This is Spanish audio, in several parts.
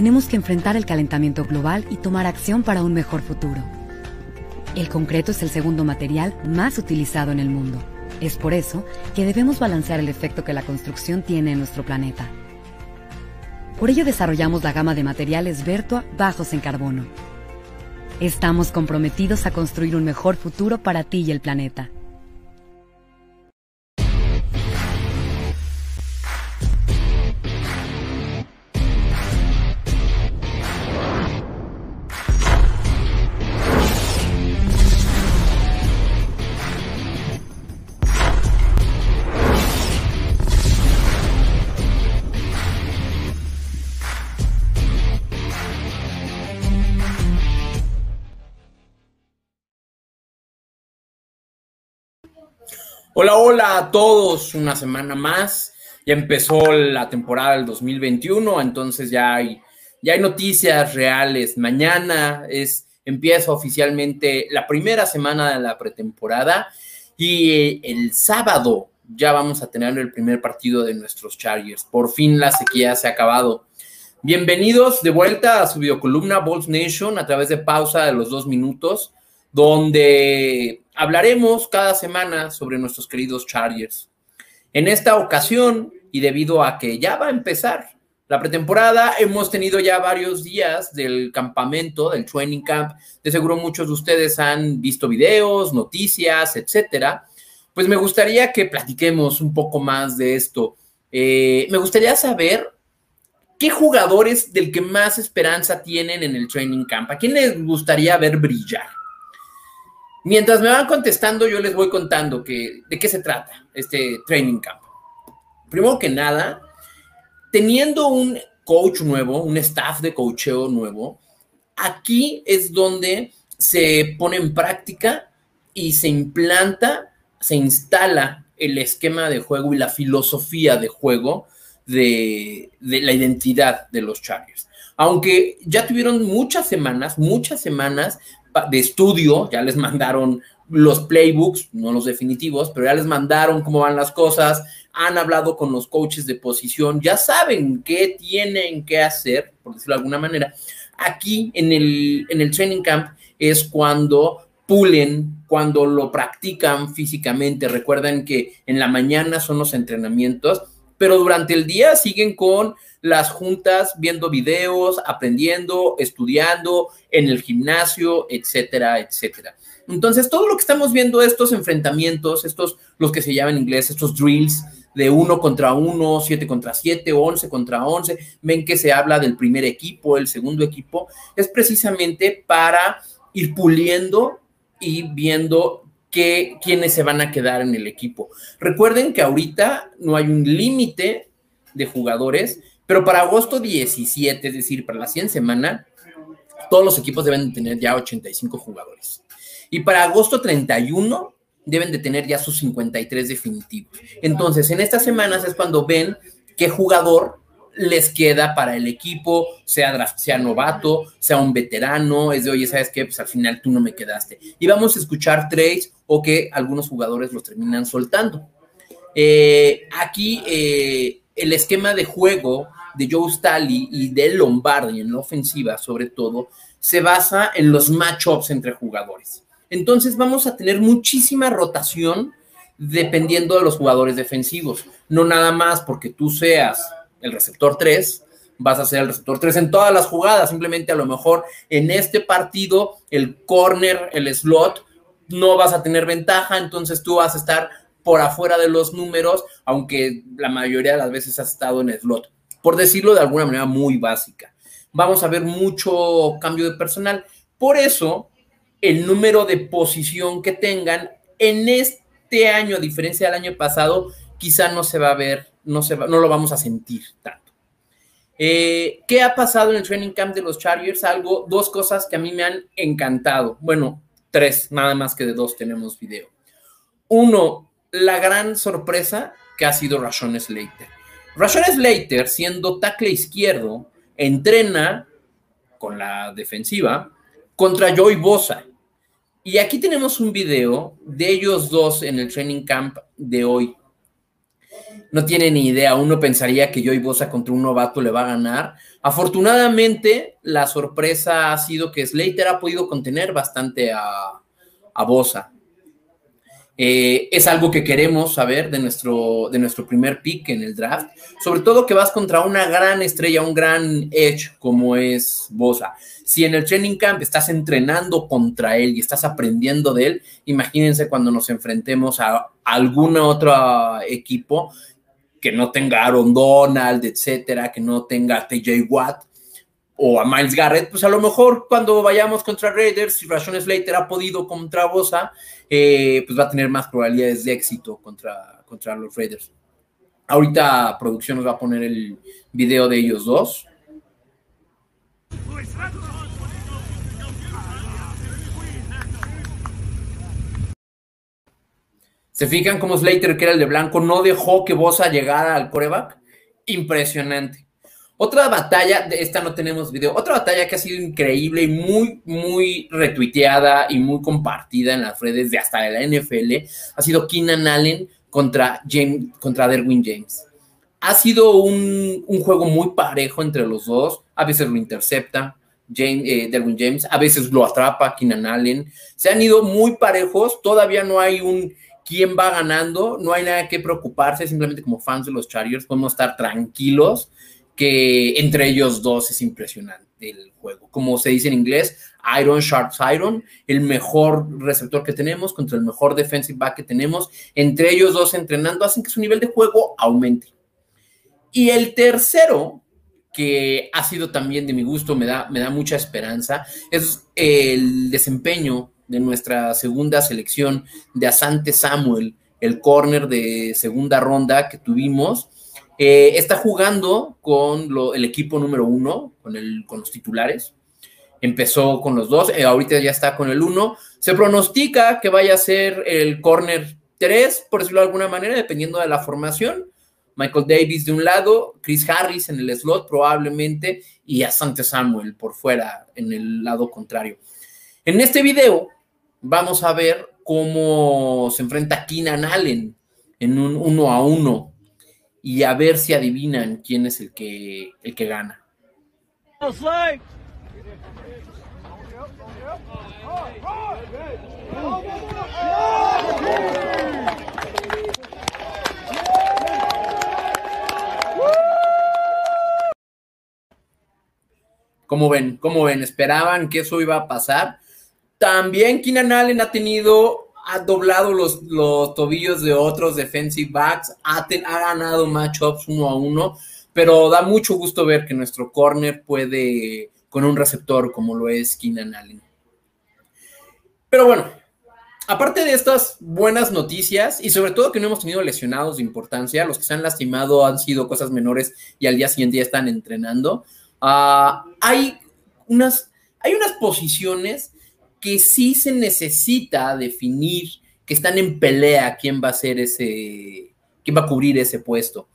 tenemos que enfrentar el calentamiento global y tomar acción para un mejor futuro. El concreto es el segundo material más utilizado en el mundo. Es por eso que debemos balancear el efecto que la construcción tiene en nuestro planeta. Por ello desarrollamos la gama de materiales Vertua bajos en carbono. Estamos comprometidos a construir un mejor futuro para ti y el planeta. Hola, hola a todos, una semana más. Ya empezó la temporada del 2021, entonces ya hay, ya hay noticias reales. Mañana es, empieza oficialmente la primera semana de la pretemporada y el sábado ya vamos a tener el primer partido de nuestros Chargers. Por fin la sequía se ha acabado. Bienvenidos de vuelta a su videocolumna Balls Nation a través de pausa de los dos minutos, donde hablaremos cada semana sobre nuestros queridos Chargers. En esta ocasión, y debido a que ya va a empezar la pretemporada, hemos tenido ya varios días del campamento, del training camp. De seguro muchos de ustedes han visto videos, noticias, etcétera. Pues me gustaría que platiquemos un poco más de esto. Eh, me gustaría saber qué jugadores del que más esperanza tienen en el training camp. ¿A quién les gustaría ver brillar? Mientras me van contestando, yo les voy contando que, de qué se trata este training camp. Primero que nada, teniendo un coach nuevo, un staff de coacheo nuevo, aquí es donde se pone en práctica y se implanta, se instala el esquema de juego y la filosofía de juego de, de la identidad de los Chargers. Aunque ya tuvieron muchas semanas, muchas semanas de estudio, ya les mandaron los playbooks, no los definitivos, pero ya les mandaron cómo van las cosas, han hablado con los coaches de posición, ya saben qué tienen que hacer, por decirlo de alguna manera. Aquí en el, en el training camp es cuando pulen, cuando lo practican físicamente. Recuerden que en la mañana son los entrenamientos, pero durante el día siguen con las juntas viendo videos, aprendiendo, estudiando en el gimnasio, etcétera, etcétera. Entonces, todo lo que estamos viendo, estos enfrentamientos, estos, los que se llaman en inglés, estos drills de uno contra uno, siete contra siete, once contra once, ven que se habla del primer equipo, el segundo equipo, es precisamente para ir puliendo y viendo que, quiénes se van a quedar en el equipo. Recuerden que ahorita no hay un límite de jugadores, pero para agosto 17, es decir, para la 100 semana, todos los equipos deben de tener ya 85 jugadores. Y para agosto 31 deben de tener ya sus 53 definitivos. Entonces, en estas semanas es cuando ven qué jugador les queda para el equipo, sea, sea novato, sea un veterano, es de, oye, ¿sabes qué? Pues al final tú no me quedaste. Y vamos a escuchar trades o que algunos jugadores los terminan soltando. Eh, aquí eh, el esquema de juego de Joe Staley y de Lombardi en la ofensiva, sobre todo, se basa en los matchups entre jugadores. Entonces vamos a tener muchísima rotación dependiendo de los jugadores defensivos. No nada más porque tú seas el receptor 3, vas a ser el receptor 3 en todas las jugadas. Simplemente a lo mejor en este partido el corner, el slot, no vas a tener ventaja, entonces tú vas a estar por afuera de los números, aunque la mayoría de las veces has estado en el slot por decirlo de alguna manera muy básica. Vamos a ver mucho cambio de personal. Por eso, el número de posición que tengan en este año, a diferencia del año pasado, quizá no se va a ver, no, se va, no lo vamos a sentir tanto. Eh, ¿Qué ha pasado en el training camp de los Chargers? Algo, dos cosas que a mí me han encantado. Bueno, tres, nada más que de dos tenemos video. Uno, la gran sorpresa que ha sido Rashon Slater. Rashon Slater, siendo tackle izquierdo, entrena con la defensiva contra Joey Bosa. Y aquí tenemos un video de ellos dos en el training camp de hoy. no tiene ni idea. Uno pensaría que Joey Bosa contra un novato le va a ganar. Afortunadamente, la sorpresa ha sido que Slater ha podido contener bastante a, a Bosa. Eh, es algo que queremos saber de nuestro, de nuestro primer pick en el draft. Sobre todo que vas contra una gran estrella, un gran edge como es Bosa. Si en el training camp estás entrenando contra él y estás aprendiendo de él, imagínense cuando nos enfrentemos a algún otro equipo que no tenga Aaron Donald, etcétera, que no tenga TJ Watt o a Miles Garrett, pues a lo mejor cuando vayamos contra Raiders, si Rashon Slater ha podido contra Bosa, eh, pues va a tener más probabilidades de éxito contra, contra los Raiders. Ahorita producción nos va a poner el video de ellos dos. ¿Se fijan cómo Slater, que era el de blanco, no dejó que Bosa llegara al coreback? Impresionante. Otra batalla, de esta no tenemos video, otra batalla que ha sido increíble y muy, muy retuiteada y muy compartida en las redes de hasta la NFL, ha sido Keenan Allen contra, James, contra Derwin James. Ha sido un, juego muy parejo entre los dos, a veces lo intercepta, James, eh, Derwin James, a veces lo atrapa Keenan Allen. Se han ido muy parejos, todavía no hay un quién va ganando, no hay nada que preocuparse, simplemente como fans de los Chargers podemos estar tranquilos que entre ellos dos es impresionante el juego. Como se dice en inglés, Iron Sharps Iron, el mejor receptor que tenemos contra el mejor defensive back que tenemos, entre ellos dos entrenando hacen que su nivel de juego aumente. Y el tercero, que ha sido también de mi gusto, me da, me da mucha esperanza, es el desempeño de nuestra segunda selección de Asante Samuel, el corner de segunda ronda que tuvimos eh, está jugando con el equipo número uno, con, los titulares. Empezó con los dos, eh, ahorita ya está con el uno. Se pronostica que vaya a ser el corner 3, por decirlo de alguna manera, dependiendo de la formación. Michael Davis de un lado, Chris Harris en el slot probablemente y Asante Samuel por fuera en el lado contrario. En este video vamos a ver cómo se enfrenta Keenan Allen en un uno a uno y a ver si adivinan quién es el que, el que gana. ¿Cómo ven? ¿Cómo ven? ¿Esperaban que eso iba a pasar? También Keenan Allen ha tenido ha doblado los, los tobillos de otros defensive backs, ha, ha ganado matchups uno a uno, pero da mucho gusto ver que nuestro corner puede con un receptor como lo es Keenan Allen. Pero bueno, aparte de estas buenas noticias y sobre todo que no hemos tenido lesionados de importancia, los que se han lastimado han sido cosas menores y al día siguiente ya están entrenando, ah, hay, unas, hay unas posiciones que sí se necesita definir que están en pelea quién va a ser ese, quién va a cubrir ese puesto.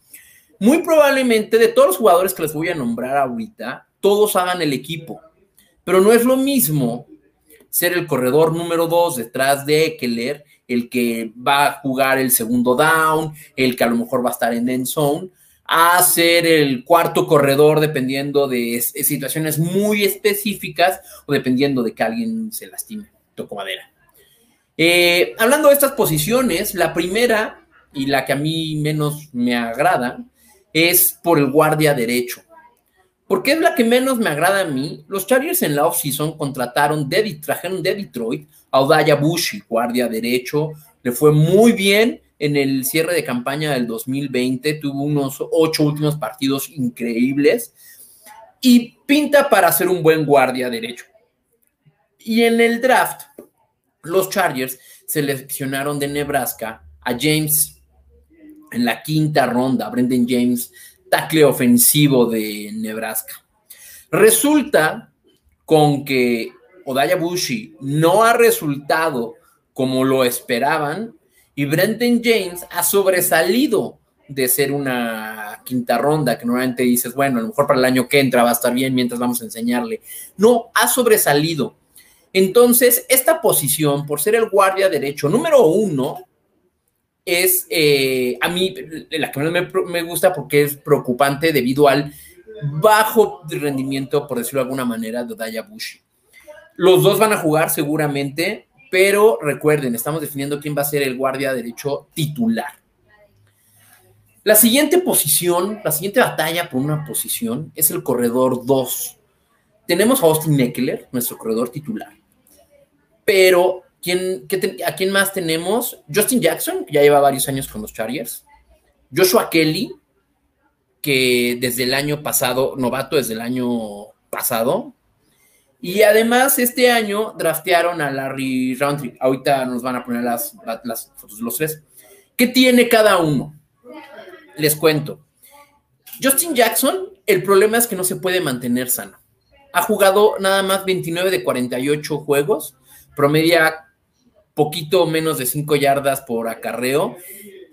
Muy probablemente de todos los jugadores que les voy a nombrar ahorita, todos hagan el equipo, pero no es lo mismo ser el corredor número dos detrás de Eckler, el que va a jugar el segundo down, el que a lo mejor va a estar en end zone, a ser el cuarto corredor dependiendo de situaciones muy específicas o dependiendo de que alguien se lastime. Toco madera. Eh, hablando de estas posiciones, la primera y la que a mí menos me agrada es por el guardia derecho. Porque es la que menos me agrada a mí. Los Chargers en la offseason contrataron, de, trajeron de Detroit a Odaya Bushi, guardia derecho. Le fue muy bien en el cierre de campaña del 2020, tuvo unos ocho últimos partidos increíbles y pinta para ser un buen guardia derecho. Y en el draft, los Chargers seleccionaron de Nebraska a James en la quinta ronda, Brendan James, tackle ofensivo de Nebraska. Resulta con que Odaya Bushi no ha resultado como lo esperaban y Brenton James ha sobresalido de ser una quinta ronda, que normalmente dices, bueno, a lo mejor para el año que entra va a estar bien mientras vamos a enseñarle. No, ha sobresalido. Entonces, esta posición, por ser el guardia derecho número uno, es eh, a mí la que me, me gusta porque es preocupante debido al bajo rendimiento, por decirlo de alguna manera, de Daya Bushi. Los dos van a jugar seguramente, pero recuerden, estamos definiendo quién va a ser el guardia derecho titular. La siguiente posición, la siguiente batalla por una posición es el corredor 2. Tenemos a Austin Eckler, nuestro corredor titular. Pero, ¿quién, ¿a quién más tenemos? Justin Jackson, que ya lleva varios años con los Chargers. Joshua Kelly, que desde el año pasado, novato desde el año pasado. Y además, este año draftearon a Larry Roundtree. Ahorita nos van a poner las, las fotos de los tres. ¿Qué tiene cada uno? les cuento. Justin Jackson, el problema es que no se puede mantener sano. Ha jugado nada más 29 de 48 juegos, promedia poquito menos de 5 yardas por acarreo.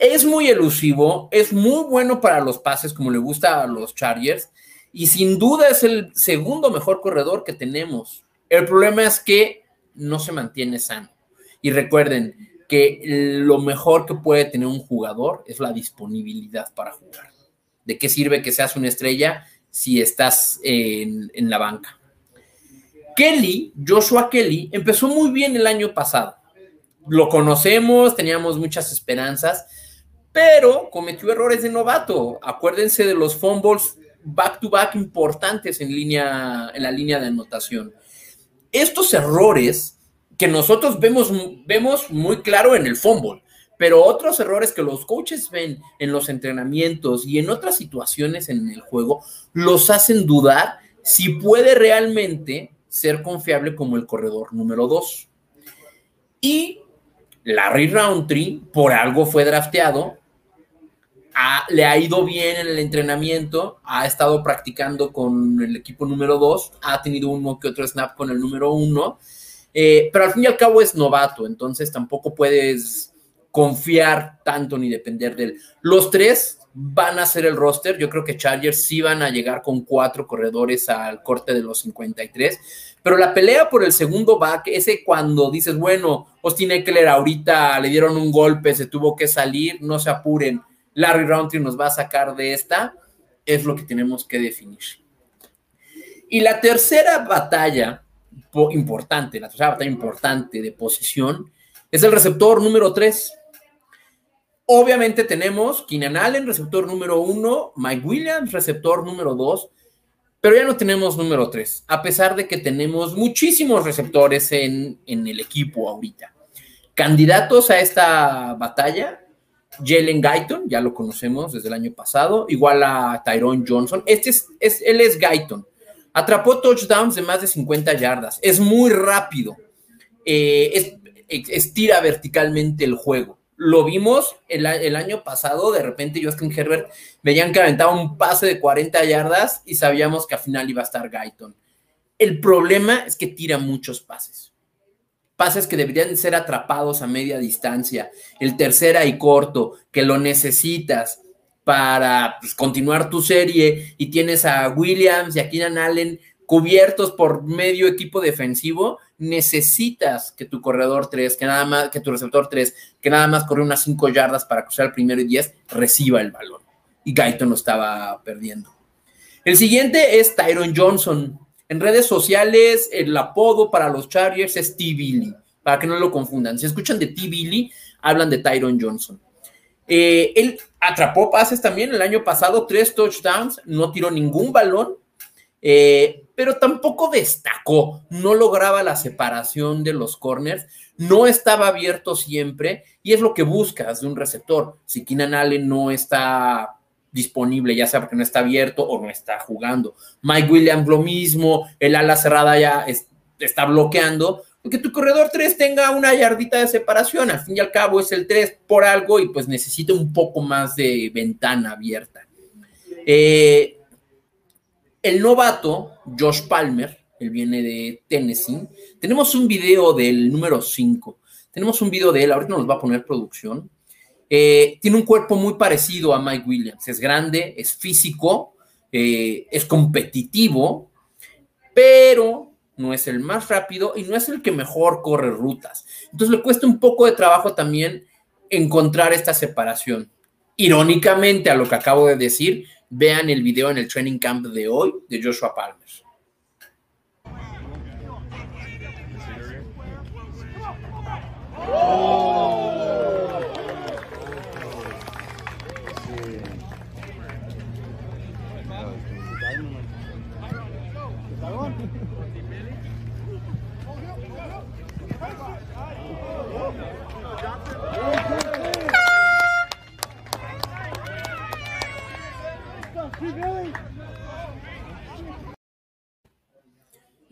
Es muy elusivo, es muy bueno para los pases, como le gusta a los Chargers, y sin duda es el segundo mejor corredor que tenemos. El problema es que no se mantiene sano. Y recuerden, que lo mejor que puede tener un jugador es la disponibilidad para jugar. ¿De qué sirve que seas una estrella si estás en, la banca? Kelly, Joshua Kelly, empezó muy bien el año pasado. Lo conocemos, teníamos muchas esperanzas, pero cometió errores de novato. Acuérdense de los fumbles back to back importantes en línea en la línea de anotación. Estos errores que nosotros vemos, vemos muy claro en el fútbol, pero otros errores que los coaches ven en los entrenamientos y en otras situaciones en el juego los hacen dudar si puede realmente ser confiable como el corredor número dos. Y Larry Roundtree, por algo fue drafteado, le ha ido bien en el entrenamiento, ha estado practicando con el equipo número dos, ha tenido uno que otro snap con el número uno eh, pero al fin y al cabo es novato, entonces tampoco puedes confiar tanto ni depender de él. Los tres van a ser el roster. Yo creo que Chargers sí van a llegar con cuatro corredores al corte de los 53. Pero la pelea por el segundo back, ese cuando dices, bueno, Austin Eckler ahorita le dieron un golpe, se tuvo que salir, no se apuren, Larry Roundtree nos va a sacar de esta, es lo que tenemos que definir. Y la tercera batalla importante, la tercera batalla importante de posición, es el receptor número 3. Obviamente tenemos Keenan Allen, receptor número 1, Mike Williams, receptor número 2, pero ya no tenemos número 3, a pesar de que tenemos muchísimos receptores en, en el equipo ahorita. Candidatos a esta batalla, Jalen Guyton, ya lo conocemos desde el año pasado, igual a Tyrone Johnson. Este es, es, él es Guyton. Atrapó touchdowns de más de 50 yardas. Es muy rápido. Eh, estira verticalmente el juego. Lo vimos el, año pasado, de repente Justin Herbert veían que aventaba un pase de 40 yardas y sabíamos que al final iba a estar Guyton. El problema es que tira muchos pases. Pases que deberían ser atrapados a media distancia. El tercera y corto, que lo necesitas para pues, continuar tu serie y tienes a Williams y a Keenan Allen cubiertos por medio equipo defensivo, necesitas que tu corredor 3, que nada más, que tu receptor 3, que nada más corre unas 5 yardas para cruzar el primero y 10, reciba el balón. Y Gaiton lo estaba perdiendo. El siguiente es Tyron Johnson. En redes sociales, el apodo para los Chargers es T-Billy, para que no lo confundan. Si escuchan de T-Billy, hablan de Tyron Johnson. Eh, él atrapó pases también el año pasado, tres touchdowns, no tiró ningún balón, eh, pero tampoco destacó, no lograba la separación de los corners, no estaba abierto siempre y es lo que buscas de un receptor. Si Keenan Allen no está disponible, ya sea porque no está abierto o no está jugando. Mike Williams lo mismo, el ala cerrada ya está bloqueando, que tu corredor 3 tenga una yardita de separación. Al fin y al cabo es el 3 por algo y pues necesita un poco más de ventana abierta. Eh, el novato, Josh Palmer, él viene de Tennessee. Tenemos un video del número 5. Tenemos un video de él, ahorita nos va a poner producción. Eh, tiene un cuerpo muy parecido a Mike Williams. Es grande, es físico, eh, es competitivo, pero no es el más rápido y no es el que mejor corre rutas. Entonces le cuesta un poco de trabajo también encontrar esta separación. Irónicamente a lo que acabo de decir, vean el video en el training camp de hoy de Joshua Palmer.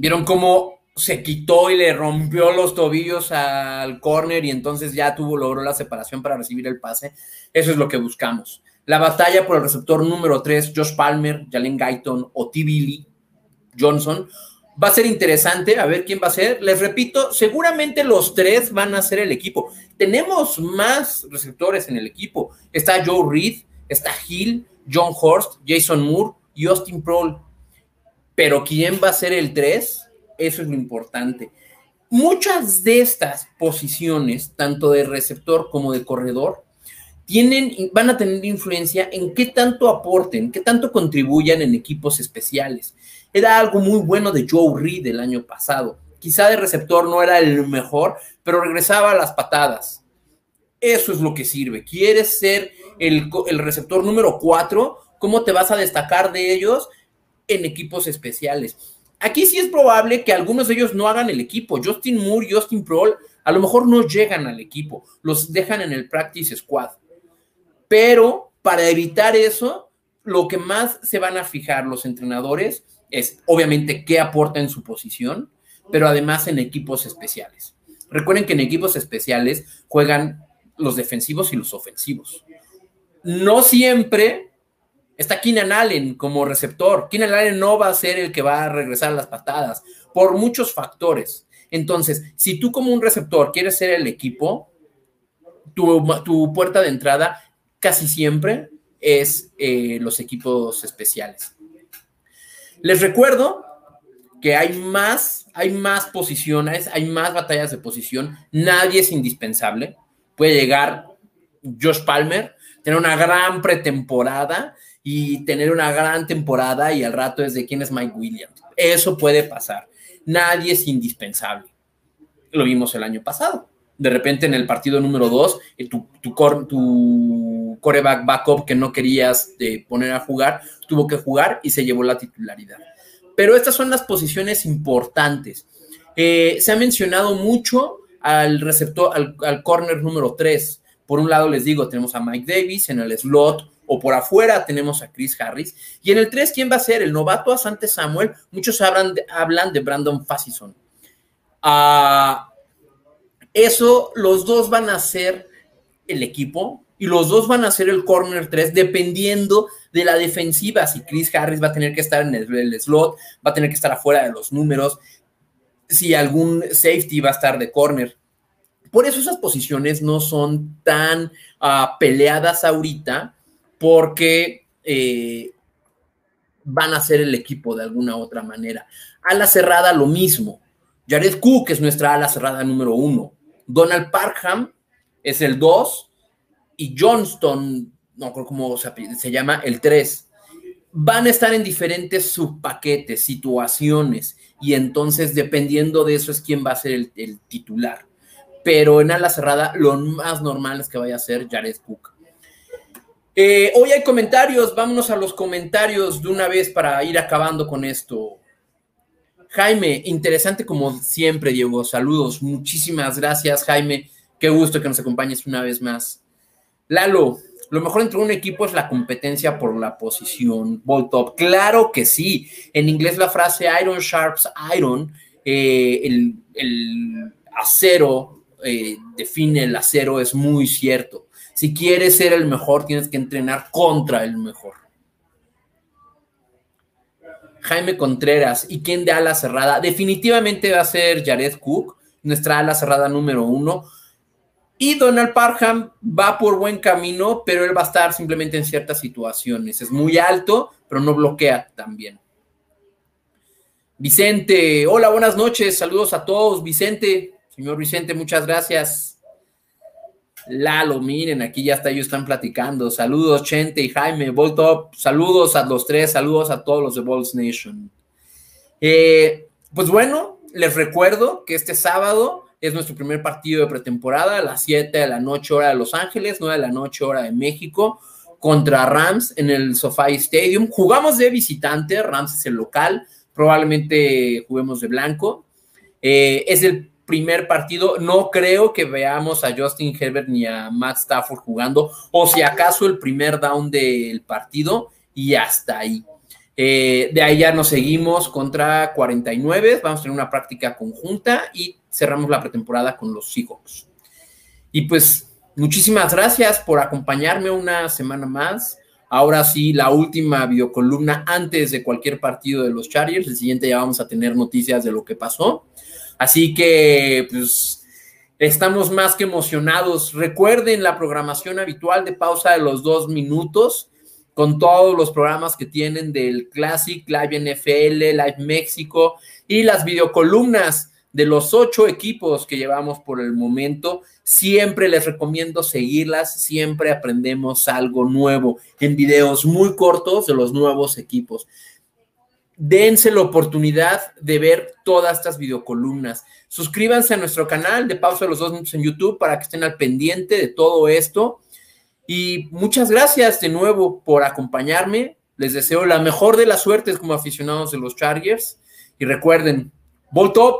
Vieron cómo se quitó y le rompió los tobillos al corner y entonces ya tuvo, logró la separación para recibir el pase. Eso es lo que buscamos. La batalla por el receptor número 3, Josh Palmer, Jalen Guyton o T. Billy Johnson, va a ser interesante a ver quién va a ser. Les repito, seguramente los tres van a ser el equipo. Tenemos más receptores en el equipo. Está Joe Reed, está Hill, John Horst, Jason Moore y Austin Prohl. Pero ¿quién va a ser el 3? Eso es lo importante. Muchas de estas posiciones, tanto de receptor como de corredor, tienen, van a tener influencia en qué tanto aporten, qué tanto contribuyan en equipos especiales. Era algo muy bueno de Joe Reed el año pasado. Quizá de receptor no era el mejor, pero regresaba a las patadas. Eso es lo que sirve. ¿Quieres ser el, el receptor número 4? ¿Cómo te vas a destacar de ellos? En equipos especiales. Aquí sí es probable que algunos de ellos no hagan el equipo. Justin Moore Justin Prohl a lo mejor no llegan al equipo, los dejan en el practice squad. Pero para evitar eso, lo que más se van a fijar los entrenadores es obviamente qué aporta en su posición, pero además en equipos especiales. Recuerden que en equipos especiales juegan los defensivos y los ofensivos. No siempre Está Keenan Allen como receptor. Keenan Allen no va a ser el que va a regresar a las patadas por muchos factores. Entonces, si tú como un receptor quieres ser el equipo, tu, puerta de entrada casi siempre es eh, los equipos especiales. Les recuerdo que hay más, hay más posiciones, hay más batallas de posición. Nadie es indispensable. Puede llegar Josh Palmer, tener una gran pretemporada y tener una gran temporada y al rato es de quién es Mike Williams. Eso puede pasar. Nadie es indispensable. Lo vimos el año pasado. De repente en el partido número dos, eh, tu, tu, tu coreback backup que no querías eh, poner a jugar, tuvo que jugar y se llevó la titularidad. Pero estas son las posiciones importantes. Eh, se ha mencionado mucho al receptor, al, al corner número 3. Por un lado les digo, tenemos a Mike Davis en el slot, o por afuera tenemos a Chris Harris. Y en el 3, ¿quién va a ser? El novato Asante Samuel. Muchos hablan de, hablan de Brandon Fassison. Ah, eso, los dos van a ser el equipo y los dos van a ser el corner 3 dependiendo de la defensiva. Si Chris Harris va a tener que estar en el, slot, va a tener que estar afuera de los números, si algún safety va a estar de corner. Por eso esas posiciones no son tan ah, peleadas ahorita, porque eh, van a ser el equipo de alguna otra manera. Ala cerrada, lo mismo. Jared Cook es nuestra ala cerrada número uno. Donald Parkham es el dos. Y Johnston, no creo cómo se, llama, el tres. Van a estar en diferentes subpaquetes, situaciones. Y entonces, dependiendo de eso, es quién va a ser el, el titular. Pero en ala cerrada, lo más normal es que vaya a ser Jared Cook. Eh, hoy hay comentarios, vámonos a los comentarios de una vez para ir acabando con esto. Jaime, interesante como siempre, Diego. Saludos, muchísimas gracias, Jaime. Qué gusto que nos acompañes una vez más. Lalo, lo mejor entre un equipo es la competencia por la posición. Ball top. Claro que sí. En inglés la frase Iron Sharps Iron, eh, el, acero eh, define el acero, es muy cierto. Si quieres ser el mejor, tienes que entrenar contra el mejor. Jaime Contreras, ¿y quién de ala cerrada? Definitivamente va a ser Jared Cook, nuestra ala cerrada número uno. Y Donald Parham va por buen camino, pero él va a estar simplemente en ciertas situaciones. Es muy alto, pero no bloquea tan bien. Vicente, hola, buenas noches, saludos a todos. Vicente, señor Vicente, muchas gracias. Lalo, miren, aquí ya está, ellos están platicando. Saludos, Chente y Jaime, Volt Up. Saludos a los tres, saludos a todos los de Balls Nation. Eh, pues bueno, les recuerdo que este sábado es nuestro primer partido de pretemporada a las 7 de la noche, hora de Los Ángeles, 9 de la noche, hora de México, contra Rams en el SoFi Stadium. Jugamos de visitante, Rams es el local, probablemente juguemos de blanco. Eh, es el primer partido. No creo que veamos a Justin Herbert ni a Matt Stafford jugando, o si acaso el primer down del partido y hasta ahí. Eh, de ahí ya nos seguimos contra 49, vamos a tener una práctica conjunta y cerramos la pretemporada con los Seahawks. Y pues muchísimas gracias por acompañarme una semana más. Ahora sí, la última videocolumna antes de cualquier partido de los Chargers. El siguiente ya vamos a tener noticias de lo que pasó. Así que, pues, estamos más que emocionados. Recuerden la programación habitual de pausa de los dos minutos con todos los programas que tienen del Classic, Live NFL, Live México y las videocolumnas de los ocho equipos que llevamos por el momento. Siempre les recomiendo seguirlas, siempre aprendemos algo nuevo en videos muy cortos de los nuevos equipos dense la oportunidad de ver todas estas videocolumnas. Suscríbanse a nuestro canal de Pausa de los Dos Minutos en YouTube para que estén al pendiente de todo esto. Y muchas gracias de nuevo por acompañarme. Les deseo la mejor de las suertes como aficionados de los Chargers. Y recuerden, Volt Up